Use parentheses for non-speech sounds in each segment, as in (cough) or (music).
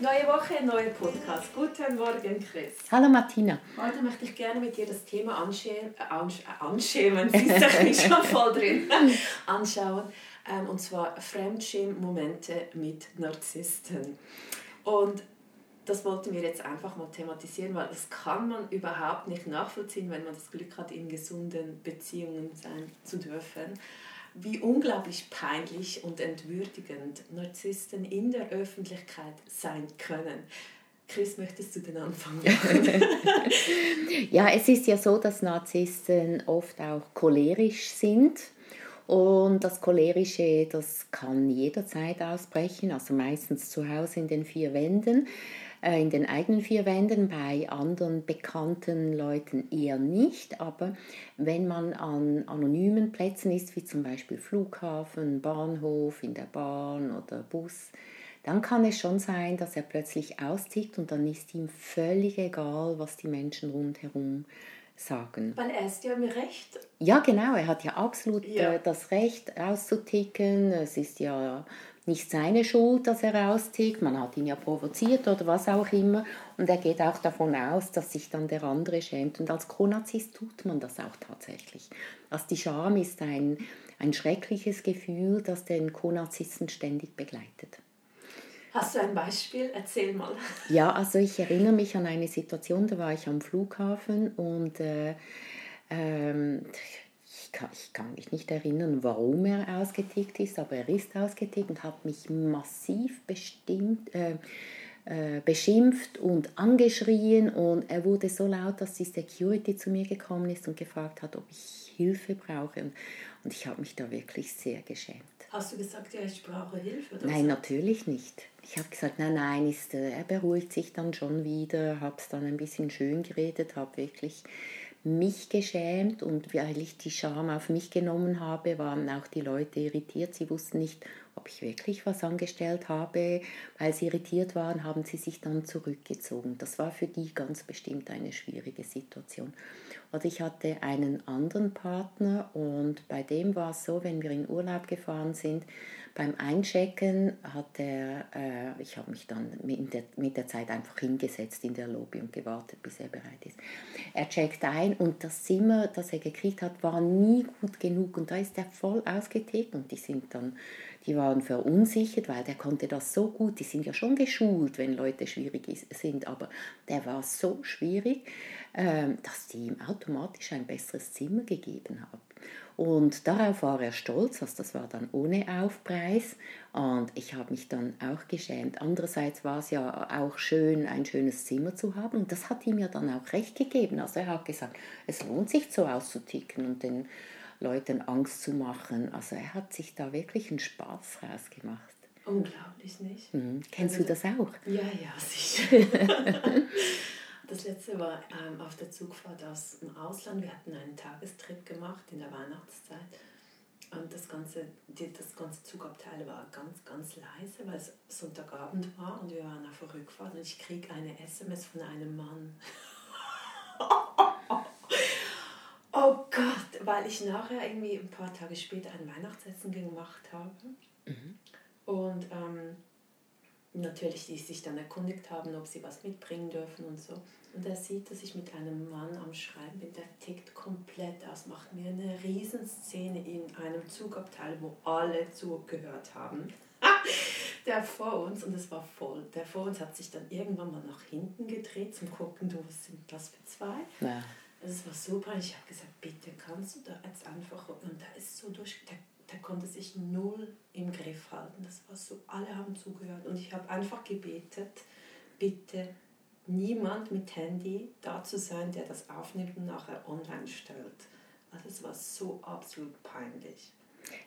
Neue Woche, neuer Podcast. Guten Morgen, Chris. Hallo Martina. Heute möchte ich gerne mit dir das Thema anschämen, äh, äh, anschämen, (laughs) ist schon voll drin, (laughs) anschauen. Ähm, und zwar Fremdschirmmomente mit Narzissten. Und das wollten wir jetzt einfach mal thematisieren, weil das kann man überhaupt nicht nachvollziehen, wenn man das Glück hat, in gesunden Beziehungen sein zu dürfen wie unglaublich peinlich und entwürdigend Narzissten in der Öffentlichkeit sein können. Chris, möchtest du den Anfang machen? (laughs) ja, es ist ja so, dass Narzissten oft auch cholerisch sind. Und das Cholerische, das kann jederzeit ausbrechen, also meistens zu Hause in den vier Wänden. Äh, in den eigenen vier Wänden, bei anderen bekannten Leuten eher nicht. Aber wenn man an anonymen Plätzen ist, wie zum Beispiel Flughafen, Bahnhof, in der Bahn oder Bus, dann kann es schon sein, dass er plötzlich austickt und dann ist ihm völlig egal, was die Menschen rundherum sagen. Weil er ist ja im Recht. Ja, genau, er hat ja absolut ja. Äh, das Recht auszuticken. Es ist ja nicht seine Schuld, dass er austickt, man hat ihn ja provoziert oder was auch immer. Und er geht auch davon aus, dass sich dann der andere schämt. Und als Konarzist tut man das auch tatsächlich. Also die Scham ist ein, ein schreckliches Gefühl, das den Konarzisten ständig begleitet. Hast du ein Beispiel? Erzähl mal. (laughs) Ja, also ich erinnere mich an eine Situation, da war ich am Flughafen und äh, ähm, ich kann, ich kann mich nicht erinnern, warum er ausgetickt ist, aber er ist ausgetickt und hat mich massiv bestimmt, äh, äh, beschimpft und angeschrien und er wurde so laut, dass die Security zu mir gekommen ist und gefragt hat, ob ich Hilfe brauche und, und ich habe mich da wirklich sehr geschämt. Hast du gesagt, ja, ich brauche Hilfe? Oder nein, was? natürlich nicht. Ich habe gesagt, nein, nein, ist, äh, er beruhigt sich dann schon wieder, habe es dann ein bisschen schön geredet, habe wirklich mich geschämt und weil ich die Scham auf mich genommen habe, waren auch die Leute irritiert. Sie wussten nicht, ob ich wirklich was angestellt habe. Weil sie irritiert waren, haben sie sich dann zurückgezogen. Das war für die ganz bestimmt eine schwierige Situation. Oder ich hatte einen anderen Partner und bei dem war es so, wenn wir in Urlaub gefahren sind, beim Einchecken hat er, äh, ich habe mich dann mit der, mit der Zeit einfach hingesetzt in der Lobby und gewartet, bis er bereit ist. Er checkt ein und das Zimmer, das er gekriegt hat, war nie gut genug und da ist er voll ausgetickt und die sind dann, die waren verunsichert, weil der konnte das so gut, die sind ja schon geschult, wenn Leute schwierig sind, aber der war so schwierig, äh, dass die ihm automatisch ein besseres Zimmer gegeben haben. Und darauf war er stolz, also das war dann ohne Aufpreis. Und ich habe mich dann auch geschämt. Andererseits war es ja auch schön, ein schönes Zimmer zu haben. Und das hat ihm ja dann auch recht gegeben. Also er hat gesagt, es lohnt sich so auszuticken und den Leuten Angst zu machen. Also er hat sich da wirklich einen Spaß rausgemacht. Unglaublich, nicht? Mhm. Kennst also, du das auch? Ja, ja, sicher. (laughs) Das letzte war ähm, auf der Zugfahrt aus dem Ausland. Wir hatten einen Tagestrip gemacht in der Weihnachtszeit. Und das ganze, die, das ganze Zugabteil war ganz, ganz leise, weil es Sonntagabend war und wir waren auf der Rückfahrt und ich kriege eine SMS von einem Mann. (laughs) oh Weil ich nachher irgendwie ein paar Tage später ein Weihnachtsessen gemacht habe. Mhm. Und ähm, natürlich die sich dann erkundigt haben, ob sie was mitbringen dürfen und so. Und er sieht, dass ich mit einem Mann am Schreiben bin, der tickt komplett aus, macht mir eine Riesenszene in einem Zugabteil, wo alle zugehört haben. (laughs) der vor uns, und es war voll, der vor uns hat sich dann irgendwann mal nach hinten gedreht zum Gucken, du, was sind das für zwei? Ja. Das war super. Ich habe gesagt, bitte kannst du da jetzt einfach, und da ist so durch, der der konnte sich null im Griff halten. Das war so, alle haben zugehört. Und ich habe einfach gebetet, bitte niemand mit Handy da zu sein, der das aufnimmt und nachher online stellt. Also es war so absolut peinlich.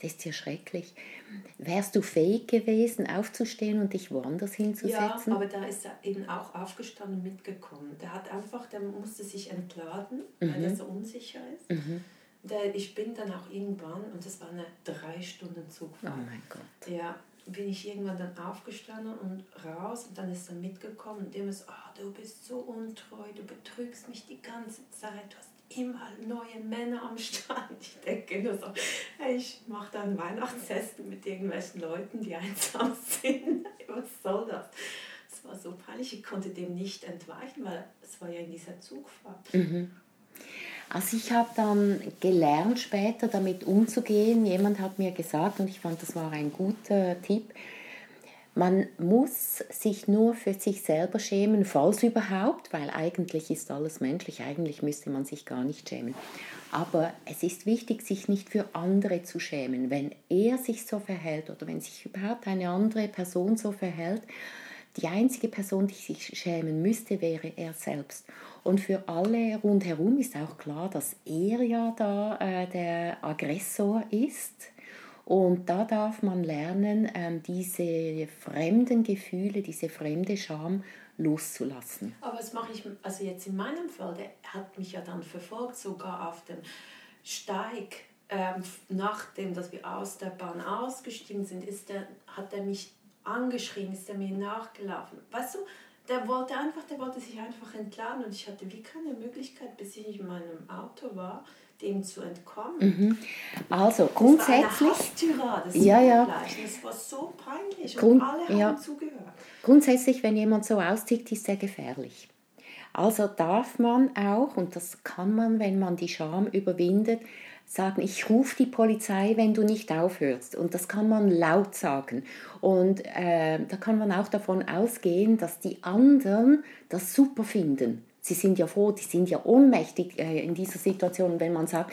Das ist ja schrecklich. Wärst du fähig gewesen, aufzustehen und dich woanders hinzusetzen? Ja, aber da ist er eben auch aufgestanden und mitgekommen. Der hat einfach, der musste sich entladen, mhm. weil er so unsicher ist. Mhm. Der, ich bin dann auch irgendwann, und das war eine drei Stunden Zugfahrt. Oh mein Gott. Ja, bin ich irgendwann dann aufgestanden und raus und dann ist er mitgekommen und dem ist, oh, du bist so untreu, du betrügst mich die ganze Zeit, du hast immer neue Männer am Strand. Ich denke nur so, ich mache da ein Weihnachtsessen mit irgendwelchen Leuten, die einsam sind. (laughs) Was soll das? Es war so peinlich, ich konnte dem nicht entweichen, weil es war ja in dieser Zugfahrt. Mhm. Also ich habe dann gelernt später damit umzugehen. Jemand hat mir gesagt, und ich fand, das war ein guter Tipp, man muss sich nur für sich selber schämen, falls überhaupt, weil eigentlich ist alles menschlich, eigentlich müsste man sich gar nicht schämen. Aber es ist wichtig, sich nicht für andere zu schämen. Wenn er sich so verhält oder wenn sich überhaupt eine andere Person so verhält, die einzige Person, die sich schämen müsste, wäre er selbst. Und für alle rundherum ist auch klar, dass er ja da äh, der Aggressor ist und da darf man lernen, ähm, diese fremden Gefühle, diese fremde Scham loszulassen. Aber das mache ich, also jetzt in meinem Fall, der hat mich ja dann verfolgt, sogar auf dem Steig, ähm, nachdem dass wir aus der Bahn ausgestiegen sind, ist der, hat er mich angeschrien, ist er mir nachgelaufen. Weißt du, der wollte einfach, der wollte sich einfach entladen und ich hatte wie keine Möglichkeit, bis ich in meinem Auto war, dem zu entkommen. Mhm. Also grundsätzlich. Das ja, ja. Das war so peinlich Grund, und alle haben ja. zugehört. Grundsätzlich, wenn jemand so austickt, ist er gefährlich. Also darf man auch, und das kann man, wenn man die Scham überwindet, sagen, ich rufe die Polizei, wenn du nicht aufhörst. Und das kann man laut sagen. Und äh, da kann man auch davon ausgehen, dass die anderen das super finden sie sind ja froh, die sind ja ohnmächtig äh, in dieser Situation, wenn man sagt,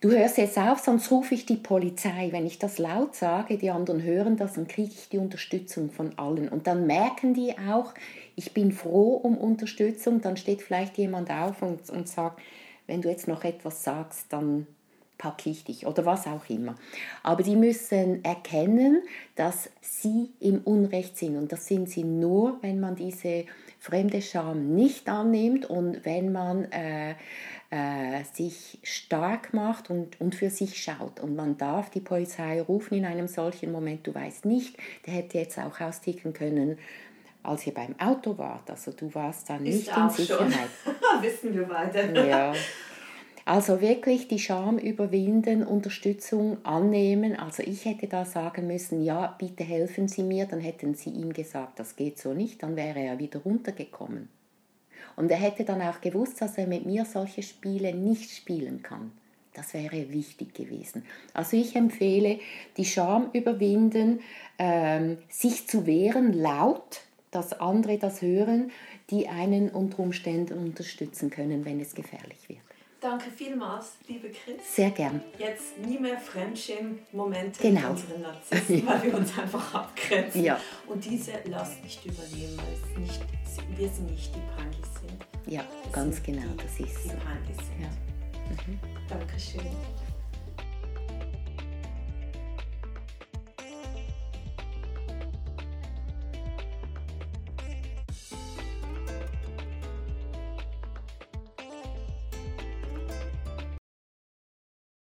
du hörst jetzt auf, sonst rufe ich die Polizei. Wenn ich das laut sage, die anderen hören das, dann kriege ich die Unterstützung von allen. Und dann merken die auch, ich bin froh um Unterstützung. Dann steht vielleicht jemand auf und, und sagt, wenn du jetzt noch etwas sagst, dann packe ich dich oder was auch immer. Aber die müssen erkennen, dass sie im Unrecht sind. Und das sind sie nur, wenn man diese fremde Scham nicht annimmt und wenn man äh, äh, sich stark macht und, und für sich schaut. Und man darf die Polizei rufen in einem solchen Moment. Du weißt nicht, der hätte jetzt auch austicken können, als ihr beim Auto wart. Also du warst dann nicht in Sicherheit. (laughs) Wissen wir weiter. Ja. Also wirklich die Scham überwinden, Unterstützung annehmen. Also ich hätte da sagen müssen, ja, bitte helfen Sie mir. Dann hätten Sie ihm gesagt, das geht so nicht. Dann wäre er wieder runtergekommen. Und er hätte dann auch gewusst, dass er mit mir solche Spiele nicht spielen kann. Das wäre wichtig gewesen. Also ich empfehle, die Scham überwinden, ähm, sich zu wehren laut, dass andere das hören, die einen unter Umständen unterstützen können, wenn es gefährlich wird. Danke vielmals, liebe Chris. Sehr gern. Jetzt nie mehr Fremdschämen-Momente genau. in unseren Narzissten, (laughs) weil wir uns einfach abgrenzen. Ja. Und diese lass nicht übernehmen, weil es nicht, wir sind nicht die Punkys sind. Ja, das ganz genau, das ist so. Die Punkys sind. Ja. Mhm. Dankeschön.